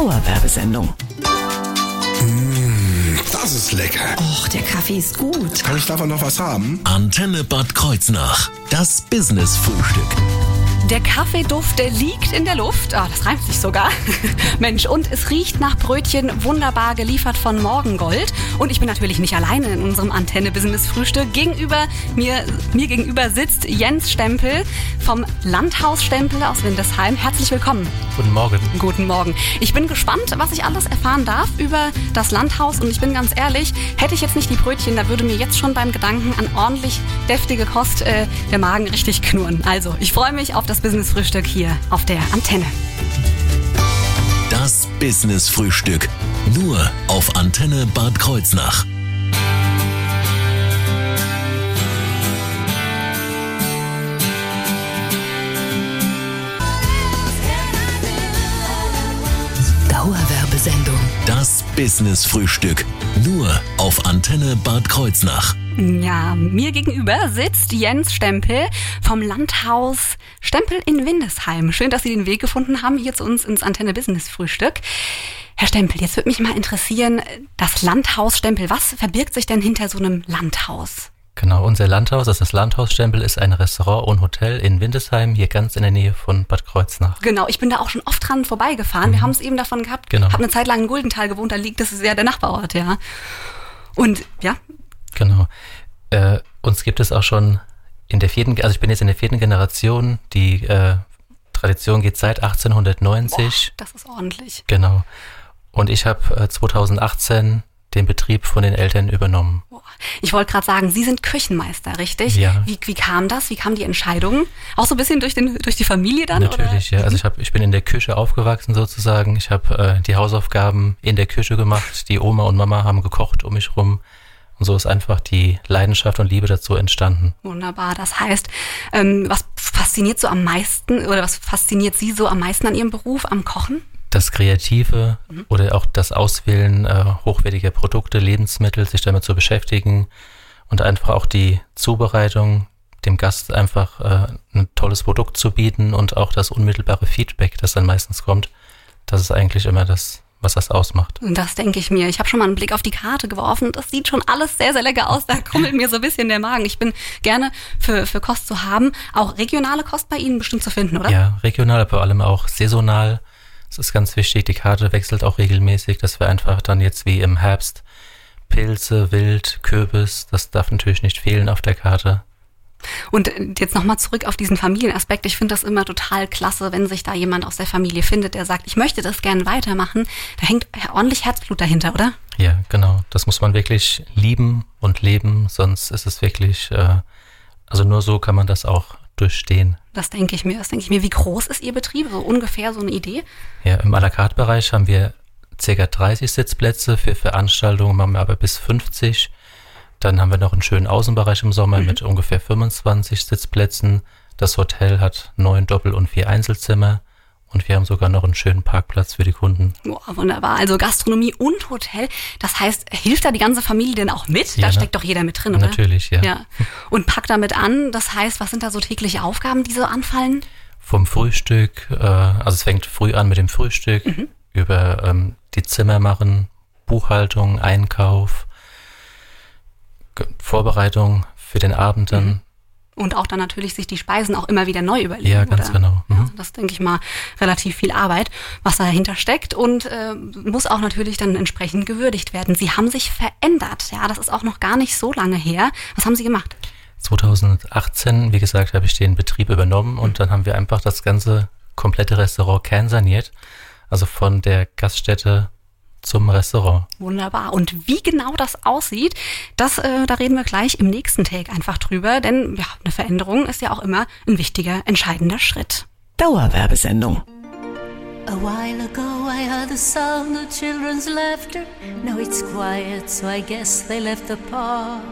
Dauerwerbesendung. Das ist lecker. Och, der Kaffee ist gut. Kann ich davon noch was haben? Antenne Bad Kreuznach. Das Business-Frühstück. Der Kaffeeduft, der liegt in der Luft. Ah, das reimt sich sogar. Mensch, und es riecht nach Brötchen wunderbar geliefert von Morgengold. Und ich bin natürlich nicht alleine in unserem Antenne-Business-Frühstück. Gegenüber mir, mir gegenüber sitzt Jens Stempel vom Landhaus Stempel aus Windesheim. Herzlich willkommen. Guten Morgen. Guten Morgen. Ich bin gespannt, was ich alles erfahren darf über das Landhaus. Und ich bin ganz ehrlich, hätte ich jetzt nicht die Brötchen, da würde mir jetzt schon beim Gedanken an ordentlich deftige Kost äh, der Magen richtig knurren. Also, ich freue mich auf das Business-Frühstück hier auf der Antenne. Das Business-Frühstück. Nur auf Antenne Bad Kreuznach. Dauerwerbesendung. Das Business-Frühstück. Nur auf Antenne Bad Kreuznach. Ja, mir gegenüber sitzt Jens Stempel vom Landhaus Stempel in Windesheim. Schön, dass Sie den Weg gefunden haben hier zu uns ins Antenne Business Frühstück. Herr Stempel, jetzt würde mich mal interessieren, das Landhaus Stempel, was verbirgt sich denn hinter so einem Landhaus? Genau, unser Landhaus, das ist das Landhaus Stempel, ist ein Restaurant und Hotel in Windesheim, hier ganz in der Nähe von Bad Kreuznach. Genau, ich bin da auch schon oft dran vorbeigefahren. Wir haben es eben davon gehabt. Genau. Habe eine Zeit lang in Guldenthal gewohnt, da liegt das ist ja der Nachbarort, ja. Und ja, Genau. Äh, uns gibt es auch schon in der vierten, also ich bin jetzt in der vierten Generation, die äh, Tradition geht seit 1890. das ist ordentlich. Genau. Und ich habe äh, 2018 den Betrieb von den Eltern übernommen. Boah. Ich wollte gerade sagen, Sie sind Küchenmeister, richtig? Ja. Wie, wie kam das? Wie kam die Entscheidung? Auch so ein bisschen durch, den, durch die Familie dann? Natürlich, oder? ja. Also ich, hab, ich bin in der Küche aufgewachsen sozusagen. Ich habe äh, die Hausaufgaben in der Küche gemacht. Die Oma und Mama haben gekocht um mich rum. Und so ist einfach die Leidenschaft und Liebe dazu entstanden. Wunderbar. Das heißt, ähm, was fasziniert so am meisten oder was fasziniert Sie so am meisten an Ihrem Beruf, am Kochen? Das Kreative oder auch das Auswählen äh, hochwertiger Produkte, Lebensmittel, sich damit zu beschäftigen und einfach auch die Zubereitung, dem Gast einfach äh, ein tolles Produkt zu bieten und auch das unmittelbare Feedback, das dann meistens kommt, das ist eigentlich immer das, was das ausmacht. Das denke ich mir. Ich habe schon mal einen Blick auf die Karte geworfen. Das sieht schon alles sehr, sehr lecker aus. Da krummelt mir so ein bisschen der Magen. Ich bin gerne für, für Kost zu haben. Auch regionale Kost bei Ihnen bestimmt zu finden, oder? Ja, regional, aber vor allem auch saisonal. Das ist ganz wichtig. Die Karte wechselt auch regelmäßig, dass wir einfach dann jetzt wie im Herbst Pilze, Wild, Kürbis, das darf natürlich nicht fehlen auf der Karte. Und jetzt nochmal zurück auf diesen Familienaspekt. Ich finde das immer total klasse, wenn sich da jemand aus der Familie findet, der sagt, ich möchte das gerne weitermachen. Da hängt ordentlich Herzblut dahinter, oder? Ja, genau. Das muss man wirklich lieben und leben, sonst ist es wirklich, äh, also nur so kann man das auch durchstehen. Das denke ich mir. Das denke ich mir. Wie groß ist Ihr Betrieb? So ungefähr so eine Idee? Ja, im à la carte Bereich haben wir circa 30 Sitzplätze, für Veranstaltungen machen wir aber bis 50. Dann haben wir noch einen schönen Außenbereich im Sommer mit ungefähr 25 Sitzplätzen. Das Hotel hat neun Doppel- und vier Einzelzimmer. Und wir haben sogar noch einen schönen Parkplatz für die Kunden. Boah, wunderbar. Also Gastronomie und Hotel. Das heißt, hilft da die ganze Familie denn auch mit? Da Ja, na- steckt doch jeder mit drin, oder? Natürlich, ja. Ja. Und packt damit an. Das heißt, was sind da so tägliche Aufgaben, die so anfallen? Vom Frühstück, äh, also es fängt früh an mit dem Frühstück, über ähm, die Zimmer machen, Buchhaltung, Einkauf, Vorbereitung für den Abend dann. Und auch dann natürlich sich die Speisen auch immer wieder neu überlegen. Ja, ganz oder? genau. Mhm. Also das denke ich mal relativ viel Arbeit, was dahinter steckt und äh, muss auch natürlich dann entsprechend gewürdigt werden. Sie haben sich verändert. Ja, das ist auch noch gar nicht so lange her. Was haben Sie gemacht? 2018, wie gesagt, habe ich den Betrieb übernommen und dann haben wir einfach das ganze komplette Restaurant kernsaniert. Also von der Gaststätte zum Restaurant. Wunderbar. Und wie genau das aussieht, das, äh, da reden wir gleich im nächsten Take einfach drüber, denn ja, eine Veränderung ist ja auch immer ein wichtiger, entscheidender Schritt. Dauerwerbesendung. A while ago I heard the sound of children's laughter. Now it's quiet, so I guess they left the park.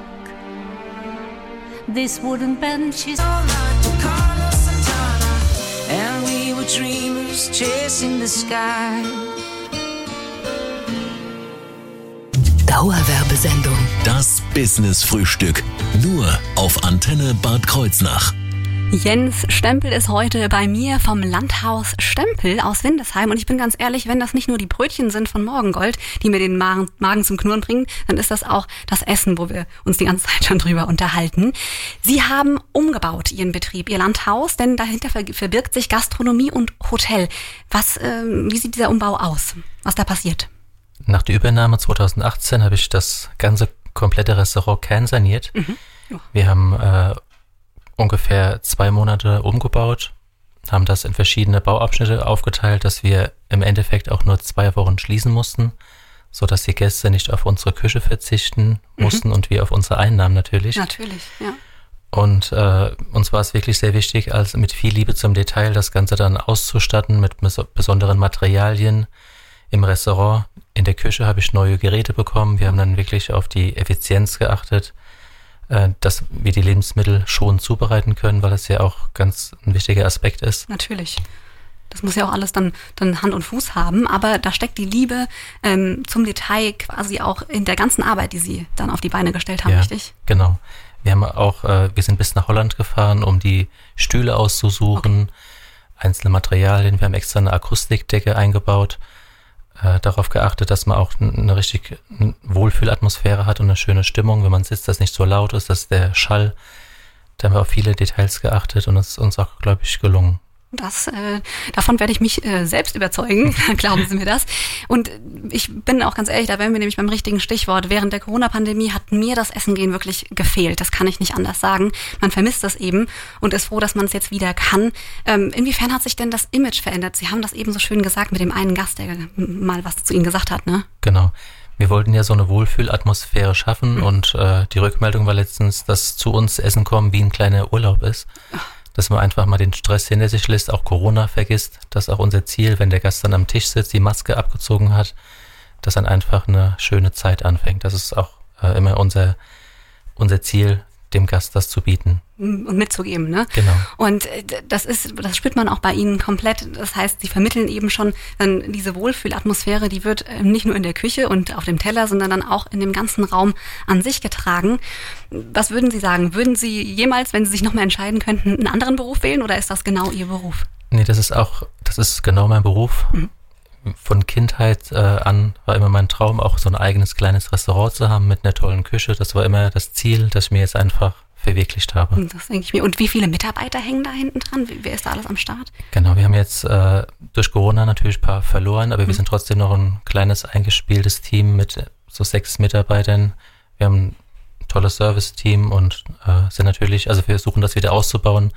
This wooden bench is And we were dreamers chasing the sky. Dauerwerbesendung. Das Business-Frühstück. Nur auf Antenne Bad Kreuznach. Jens Stempel ist heute bei mir vom Landhaus Stempel aus Windesheim. Und ich bin ganz ehrlich, wenn das nicht nur die Brötchen sind von Morgengold, die mir den Magen, Magen zum Knurren bringen, dann ist das auch das Essen, wo wir uns die ganze Zeit schon drüber unterhalten. Sie haben umgebaut Ihren Betrieb, Ihr Landhaus, denn dahinter verbirgt sich Gastronomie und Hotel. Was, äh, wie sieht dieser Umbau aus? Was da passiert? Nach der Übernahme 2018 habe ich das ganze komplette Restaurant kernsaniert. Mhm. Ja. Wir haben äh, ungefähr zwei Monate umgebaut, haben das in verschiedene Bauabschnitte aufgeteilt, dass wir im Endeffekt auch nur zwei Wochen schließen mussten, so dass die Gäste nicht auf unsere Küche verzichten mussten und wir auf unsere Einnahmen natürlich. Natürlich, ja. Und äh, uns war es wirklich sehr wichtig, als mit viel Liebe zum Detail das Ganze dann auszustatten mit bes besonderen Materialien im Restaurant. In der Küche habe ich neue Geräte bekommen. Wir haben dann wirklich auf die Effizienz geachtet, äh, dass wir die Lebensmittel schon zubereiten können, weil das ja auch ganz ein wichtiger Aspekt ist. Natürlich. Das muss ja auch alles dann, dann Hand und Fuß haben, aber da steckt die Liebe ähm, zum Detail quasi auch in der ganzen Arbeit, die Sie dann auf die Beine gestellt haben, ja, richtig? Genau. Wir haben auch, äh, wir sind bis nach Holland gefahren, um die Stühle auszusuchen, einzelne Materialien. Wir haben extra eine Akustikdecke eingebaut, äh, darauf geachtet, dass man auch eine richtig Wohlfühlatmosphäre hat und eine schöne Stimmung. Wenn man sitzt, dass nicht so laut ist, dass der Schall. Da haben wir auf viele Details geachtet und es ist uns auch, glaube ich, gelungen. Das, äh, davon werde ich mich äh, selbst überzeugen, glauben Sie mir das. Und ich bin auch ganz ehrlich, da wären wir nämlich beim richtigen Stichwort. Während der Corona-Pandemie hat mir das Essen gehen wirklich gefehlt. Das kann ich nicht anders sagen. Man vermisst das eben und ist froh, dass man es jetzt wieder kann. Ähm, inwiefern hat sich denn das Image verändert? Sie haben das eben so schön gesagt mit dem einen Gast, der mal was zu Ihnen gesagt hat, ne? Genau. Wir wollten ja so eine Wohlfühlatmosphäre schaffen und äh, die Rückmeldung war letztens, dass zu uns Essen kommen wie ein kleiner Urlaub ist. Dass man einfach mal den Stress hinter sich lässt, auch Corona vergisst. Das ist auch unser Ziel, wenn der Gast dann am Tisch sitzt, die Maske abgezogen hat, dass dann einfach eine schöne Zeit anfängt. Das ist auch äh, immer unser, unser Ziel, dem Gast das zu bieten. Und mitzugeben, ne? Genau. Und äh, das ist, das spürt man auch bei Ihnen komplett. Das heißt, Sie vermitteln eben schon dann diese Wohlfühlatmosphäre, die wird äh, nicht nur in der Küche und auf dem Teller, sondern dann auch in dem ganzen Raum an sich getragen. Was würden Sie sagen? Würden Sie jemals, wenn Sie sich nochmal entscheiden könnten, einen anderen Beruf wählen oder ist das genau Ihr Beruf? Nee, das ist auch, das ist genau mein Beruf. Von Kindheit äh, an war immer mein Traum, auch so ein eigenes kleines Restaurant zu haben mit einer tollen Küche. Das war immer das Ziel, das ich mir jetzt einfach verwirklicht habe. Das denke ich mir. Und wie viele Mitarbeiter hängen da hinten dran? Wer ist da alles am Start? Genau, wir haben jetzt äh, durch Corona natürlich ein paar verloren, aber wir sind trotzdem noch ein kleines eingespieltes Team mit so sechs Mitarbeitern. Wir haben ein tolles Service-Team und äh, sind natürlich, also wir versuchen das wieder auszubauen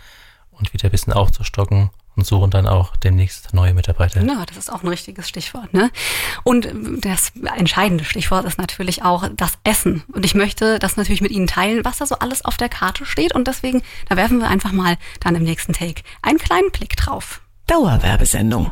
und wieder ein bisschen aufzustocken und suchen dann auch demnächst neue Mitarbeiter. Ja, das ist auch ein richtiges Stichwort. Ne? Und das entscheidende Stichwort ist natürlich auch das Essen. Und ich möchte das natürlich mit Ihnen teilen, was da so alles auf der Karte steht. Und deswegen, da werfen wir einfach mal dann im nächsten Take einen kleinen Blick drauf. Dauerwerbesendung.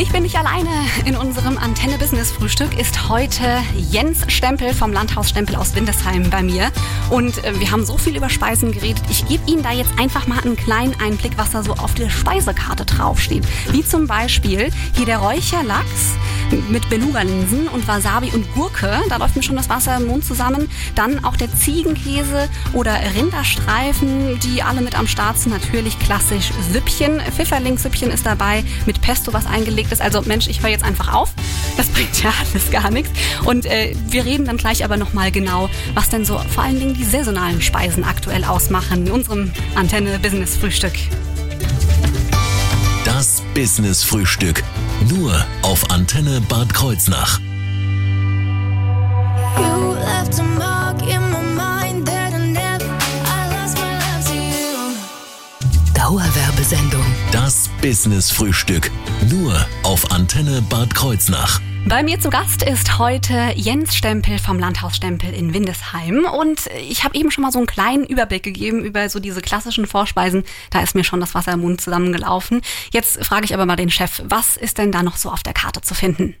Ich bin nicht alleine. In unserem Antenne-Business-Frühstück ist heute Jens Stempel vom Landhaus Stempel aus Windesheim bei mir. Und äh, wir haben so viel über Speisen geredet. Ich gebe Ihnen da jetzt einfach mal einen kleinen Einblick, was da so auf der Speisekarte draufsteht. Wie zum Beispiel hier der Räucherlachs mit Beluga-Linsen und Wasabi und Gurke. Da läuft mir schon das Wasser im Mund zusammen. Dann auch der Ziegenkäse oder Rinderstreifen, die alle mit am Start sind. Natürlich klassisch Süppchen. Pfifferlingssüppchen ist dabei mit Pesto, was eingelegt ist. Also Mensch, ich höre jetzt einfach auf. Das bringt ja alles gar nichts. Und äh, wir reden dann gleich aber nochmal genau, was denn so vor allen Dingen die saisonalen Speisen aktuell ausmachen in unserem Antenne-Business-Frühstück. Das Business-Frühstück. Nur auf Antenne Bad Kreuznach. Das Business-Frühstück. Nur auf Antenne Bad Kreuznach. Bei mir zu Gast ist heute Jens Stempel vom Landhaus Stempel in Windesheim. Und ich habe eben schon mal so einen kleinen Überblick gegeben über so diese klassischen Vorspeisen. Da ist mir schon das Wasser im Mund zusammengelaufen. Jetzt frage ich aber mal den Chef, was ist denn da noch so auf der Karte zu finden?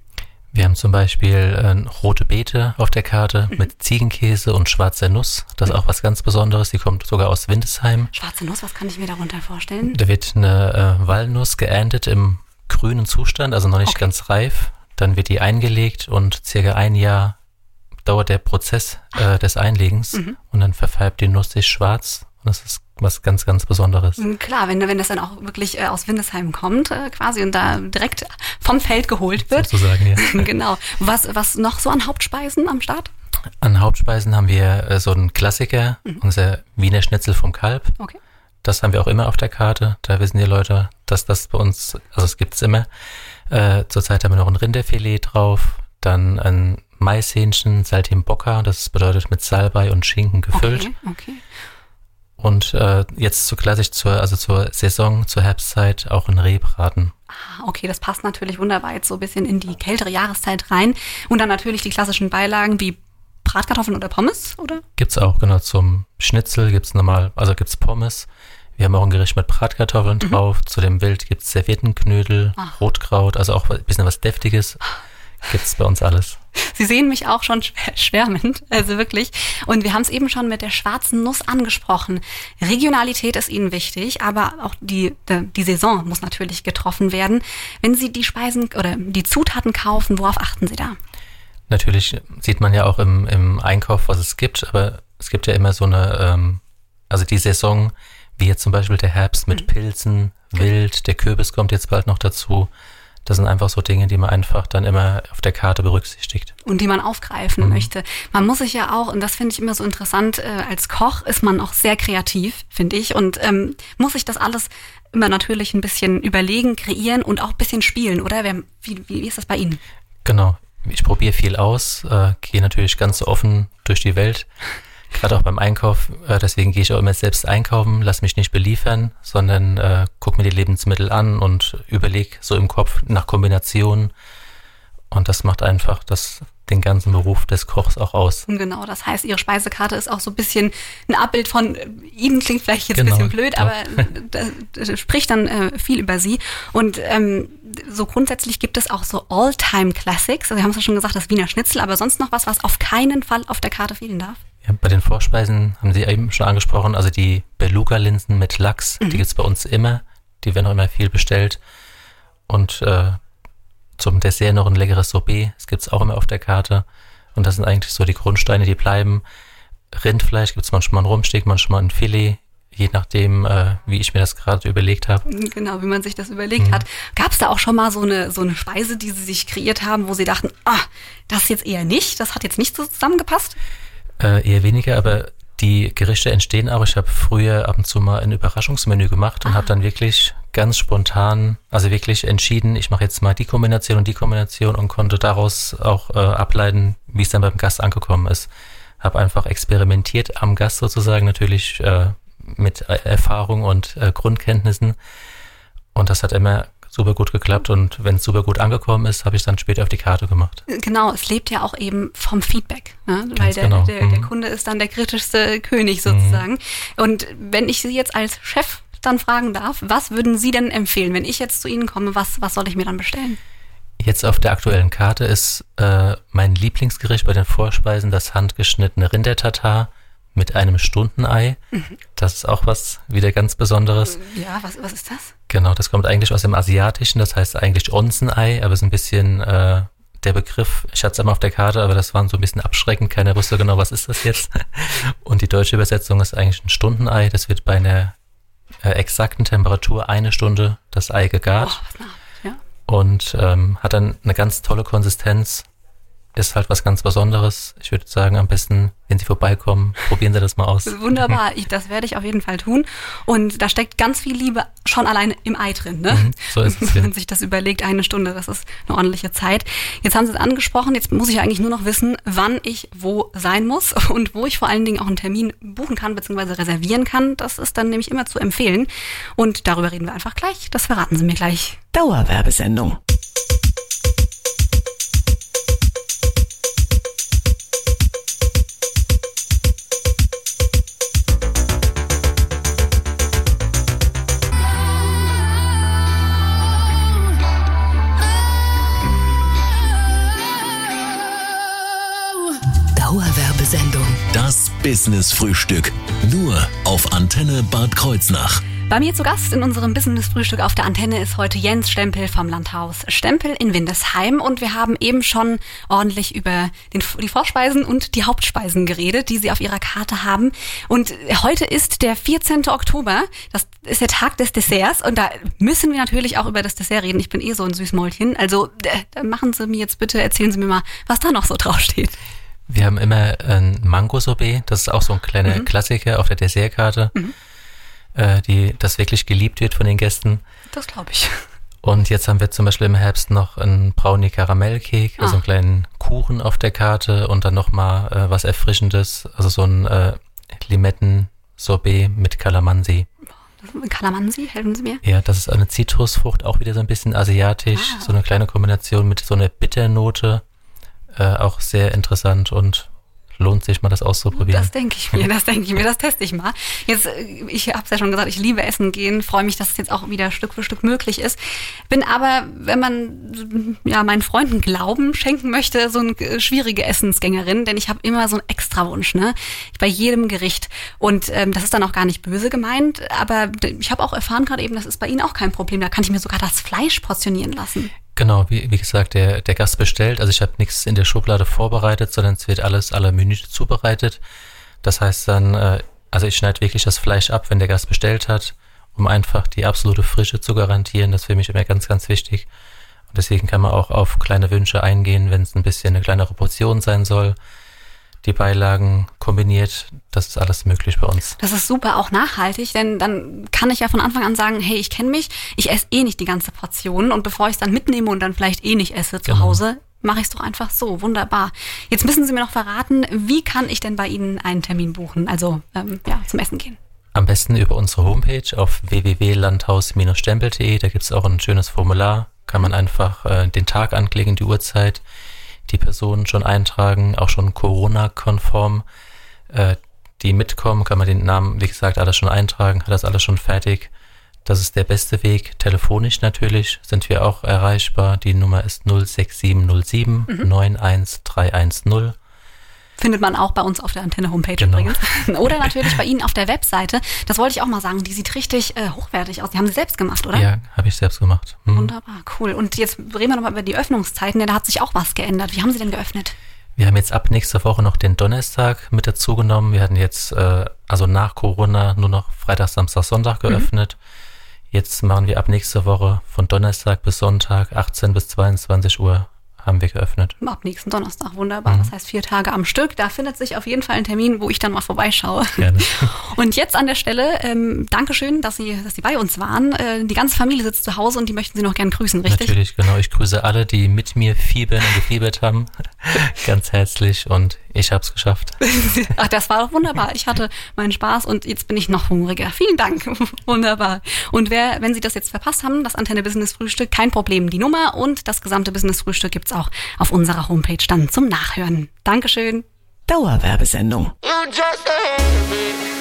Wir haben zum Beispiel äh, rote Beete auf der Karte mit Ziegenkäse und schwarzer Nuss. Das ist auch was ganz Besonderes. Die kommt sogar aus Windesheim. Schwarze Nuss, was kann ich mir darunter vorstellen? Da wird eine äh, Walnuss geerntet im grünen Zustand, also noch nicht Okay. ganz reif. Dann wird die eingelegt und circa ein Jahr dauert der Prozess äh, des Einlegens und dann verfärbt die Nuss sich schwarz. Und das ist was ganz, ganz Besonderes. Mm, Klar, wenn, wenn das dann auch wirklich äh, aus Windesheim kommt, äh, quasi, und da direkt vom Feld geholt wird. Sozusagen, ja. genau. Was, was noch so an Hauptspeisen am Start? An Hauptspeisen haben wir äh, so einen Klassiker, unser Wiener Schnitzel vom Kalb. Okay. Das haben wir auch immer auf der Karte. Da wissen die Leute, dass das bei uns, also es gibt's immer. Äh, zurzeit haben wir noch ein Rinderfilet drauf, dann ein Maishähnchen, Saltimbocca, das bedeutet mit Salbei und Schinken gefüllt. Okay, okay. Und äh, jetzt zu klassisch zur, also zur Saison, zur Herbstzeit auch ein Rehbraten. Ah, Okay, das passt natürlich wunderbar jetzt so ein bisschen in die kältere Jahreszeit rein. Und dann natürlich die klassischen Beilagen wie Bratkartoffeln oder Pommes, oder? Gibt's auch, genau, zum Schnitzel gibt's normal, also gibt's Pommes. Wir haben auch ein Gericht mit Bratkartoffeln drauf. Zu dem Wild gibt's Serviettenknödel, Ach. Rotkraut, also auch ein bisschen was Deftiges. Gibt's bei uns alles. Sie sehen mich auch schon schwärmend, also wirklich. Und wir haben es eben schon mit der schwarzen Nuss angesprochen. Regionalität ist Ihnen wichtig, aber auch die, die Saison muss natürlich getroffen werden. Wenn Sie die Speisen oder die Zutaten kaufen, worauf achten Sie da? Natürlich sieht man ja auch im, im Einkauf, was es gibt, aber es gibt ja immer so eine, ähm, also die Saison, wie jetzt zum Beispiel der Herbst mit Pilzen, Wild, der Kürbis kommt jetzt bald noch dazu. Das sind einfach so Dinge, die man einfach dann immer auf der Karte berücksichtigt. und die man aufgreifen Mhm. möchte. Man muss sich ja auch, und das finde ich immer so interessant, äh, als Koch ist man auch sehr kreativ, finde ich, und ähm, muss sich das alles immer natürlich ein bisschen überlegen, kreieren und auch ein bisschen spielen, oder? Wie, wie ist das bei Ihnen? Genau. Ich probiere viel aus, äh, gehe natürlich ganz offen durch die Welt, gerade auch beim Einkauf. Äh, deswegen gehe ich auch immer selbst einkaufen, lass mich nicht beliefern, sondern äh, guck mir die Lebensmittel an und überlege so im Kopf nach Kombinationen. Und das macht einfach das, den ganzen Beruf des Kochs auch aus. Genau, das heißt, Ihre Speisekarte ist auch so ein bisschen ein Abbild von äh, Ihnen, klingt vielleicht jetzt Genau, ein bisschen blöd, ja. aber das, das spricht dann äh, viel über Sie. Und ähm, so grundsätzlich gibt es auch so All-Time-Classics. Also Sie haben es ja schon gesagt, das Wiener Schnitzel, aber sonst noch was, was auf keinen Fall auf der Karte fehlen darf? Ja, bei den Vorspeisen haben Sie eben schon angesprochen, also die Beluga-Linsen mit Lachs, die gibt's bei uns immer. Die werden auch immer viel bestellt. Und äh, zum Dessert noch ein leckeres Sorbet. Das gibt's auch immer auf der Karte. Und das sind eigentlich so die Grundsteine, die bleiben. Rindfleisch gibt's manchmal ein Rumsteak, manchmal ein Filet, je nachdem, äh, wie ich mir das gerade überlegt habe. Genau, wie man sich das überlegt hat. Gab es da auch schon mal so eine, so eine Speise, die Sie sich kreiert haben, wo Sie dachten, ah, das jetzt eher nicht, das hat jetzt nicht so zusammengepasst? Äh, eher weniger, aber die Gerichte entstehen auch. Ich habe früher ab und zu mal ein Überraschungsmenü gemacht und habe dann wirklich ganz spontan, also wirklich entschieden, ich mache jetzt mal die Kombination und die Kombination und konnte daraus auch äh, ableiten, wie es dann beim Gast angekommen ist. Habe einfach experimentiert am Gast sozusagen natürlich äh, mit äh, Erfahrung und äh, Grundkenntnissen und das hat immer super gut geklappt und wenn es super gut angekommen ist, habe ich dann später auf die Karte gemacht. Genau, es lebt ja auch eben vom Feedback, ne? weil der, genau. der, der Mhm. Kunde ist dann der kritischste König sozusagen. Und wenn ich Sie jetzt als Chef dann fragen darf, was würden Sie denn empfehlen, wenn ich jetzt zu Ihnen komme, was, was soll ich mir dann bestellen? Jetzt auf der aktuellen Karte ist äh, mein Lieblingsgericht bei den Vorspeisen das handgeschnittene Rindertatar mit einem Stundenei. Das ist auch was wieder ganz Besonderes. Ja, was, was ist das? Genau, das kommt eigentlich aus dem Asiatischen, das heißt eigentlich Onsenei, aber es ist ein bisschen äh, der Begriff, ich hatte es einmal auf der Karte, aber das war so ein bisschen abschreckend, keiner wusste genau, was ist das jetzt. Und die deutsche Übersetzung ist eigentlich ein Stundenei, das wird bei einer äh, exakten Temperatur eine Stunde das Ei Oh, gegart nach, ja. und ähm, hat dann eine ganz tolle Konsistenz. Ist halt was ganz Besonderes. Ich würde sagen, am besten, wenn Sie vorbeikommen, probieren Sie das mal aus. Wunderbar, ich, das werde ich auf jeden Fall tun. Und da steckt ganz viel Liebe schon alleine im Ei drin, ne? Mhm, so ist es, Wenn ja. man sich das überlegt, eine Stunde, das ist eine ordentliche Zeit. Jetzt haben Sie es angesprochen, jetzt muss ich eigentlich nur noch wissen, wann ich wo sein muss und wo ich vor allen Dingen auch einen Termin buchen kann bzw. reservieren kann. Das ist dann nämlich immer zu empfehlen. Und darüber reden wir einfach gleich. Das verraten Sie mir gleich. Dauerwerbesendung. Business Frühstück. Nur auf Antenne Bad Kreuznach. Bei mir zu Gast in unserem Business-Frühstück auf der Antenne ist heute Jens Stempel vom Landhaus Stempel in Windesheim und wir haben eben schon ordentlich über den, die Vorspeisen und die Hauptspeisen geredet, die Sie auf Ihrer Karte haben. Und heute ist der 14. Oktober, das ist der Tag des Desserts und da müssen wir natürlich auch über das Dessert reden. Ich bin eh so ein Süßmäulchen, also äh, machen Sie mir jetzt bitte, erzählen Sie mir mal, was da noch so draufsteht. Wir haben immer ein Mango-Sorbet, das ist auch so ein kleiner Mhm. Klassiker auf der Dessertkarte, äh, die, das wirklich geliebt wird von den Gästen. Das glaube ich. Und jetzt haben wir zum Beispiel im Herbst noch einen Brownie Karamellcake, also Ah. einen kleinen Kuchen auf der Karte und dann nochmal äh, was Erfrischendes, also so ein äh, Limetten-Sorbet mit Kalamansi. Kalamansi, helfen Sie mir? Ja, das ist eine Zitrusfrucht, auch wieder so ein bisschen asiatisch, Ah. so eine kleine Kombination mit so einer Bitternote. Äh, auch sehr interessant und lohnt sich mal das auszuprobieren. Das denke ich mir, das denke ich mir, das teste ich mal. Jetzt, äh, ich habe es ja schon gesagt, ich liebe Essen gehen, freue mich, dass es jetzt auch wieder Stück für Stück möglich ist. Bin aber, wenn man ja meinen Freunden Glauben schenken möchte, so eine äh, schwierige Essensgängerin, denn ich habe immer so einen Extrawunsch, ne? Bei jedem Gericht. Und ähm, das ist dann auch gar nicht böse gemeint, aber ich habe auch erfahren gerade eben, das ist bei Ihnen auch kein Problem. Da kann ich mir sogar das Fleisch portionieren lassen. Genau, wie, wie gesagt, der, der Gast bestellt. Also ich habe nichts in der Schublade vorbereitet, sondern es wird alles la Minute zubereitet. Das heißt dann, äh, also ich schneide wirklich das Fleisch ab, wenn der Gast bestellt hat, um einfach die absolute Frische zu garantieren. Das ist für mich immer ganz, ganz wichtig. Und deswegen kann man auch auf kleine Wünsche eingehen, wenn es ein bisschen eine kleinere Portion sein soll. Die Beilagen kombiniert, das ist alles möglich bei uns. Das ist super auch nachhaltig, denn dann kann ich ja von Anfang an sagen, hey, ich kenne mich, ich esse eh nicht die ganze Portion und bevor ich es dann mitnehme und dann vielleicht eh nicht esse zu Genau. Hause, mache ich es doch einfach so. Wunderbar. Jetzt müssen Sie mir noch verraten, wie kann ich denn bei Ihnen einen Termin buchen? Also ähm, ja, zum Essen gehen. Am besten über unsere Homepage auf www.landhaus-stempel.de. Da gibt es auch ein schönes Formular. Kann man einfach äh, den Tag anklicken, die Uhrzeit, die Personen schon eintragen, auch schon Corona-konform. Äh, die mitkommen, kann man den Namen, wie gesagt, alles schon eintragen, hat das alles schon fertig. Das ist der beste Weg. Telefonisch natürlich sind wir auch erreichbar. Die Nummer ist 06707 91310. Findet man auch bei uns auf der Antenne-Homepage Genau. übrigens. Oder natürlich bei Ihnen auf der Webseite. Das wollte ich auch mal sagen. Die sieht richtig äh, hochwertig aus. Die haben Sie selbst gemacht, oder? Ja, habe ich selbst gemacht. Hm. Wunderbar, cool. Und jetzt reden wir nochmal über die Öffnungszeiten, denn da hat sich auch was geändert. Wie haben Sie denn geöffnet? Wir haben jetzt ab nächster Woche noch den Donnerstag mit dazu genommen. Wir hatten jetzt, äh, also nach Corona, nur noch Freitag, Samstag, Sonntag geöffnet. Jetzt machen wir ab nächster Woche von Donnerstag bis Sonntag, 18 bis 22 Uhr, haben wir geöffnet. Ab nächsten Donnerstag, wunderbar. Das heißt vier Tage am Stück. Da findet sich auf jeden Fall ein Termin, wo ich dann mal vorbeischaue. Gerne. Und jetzt an der Stelle, ähm, Dankeschön, dass Sie, dass Sie bei uns waren. Äh, die ganze Familie sitzt zu Hause und die möchten Sie noch gern grüßen, richtig? Natürlich, genau. Ich grüße alle, die mit mir fiebern und gefiebert haben. Ganz herzlich und ich habe es geschafft. Ach, das war doch wunderbar. Ich hatte meinen Spaß und jetzt bin ich noch hungriger. Vielen Dank. Wunderbar. Und wer, wenn Sie das jetzt verpasst haben, das Antenne Business Frühstück, kein Problem. Die Nummer und das gesamte Business Frühstück gibt's auch auf unserer Homepage dann zum Nachhören. Dankeschön. Dauerwerbesendung. You just a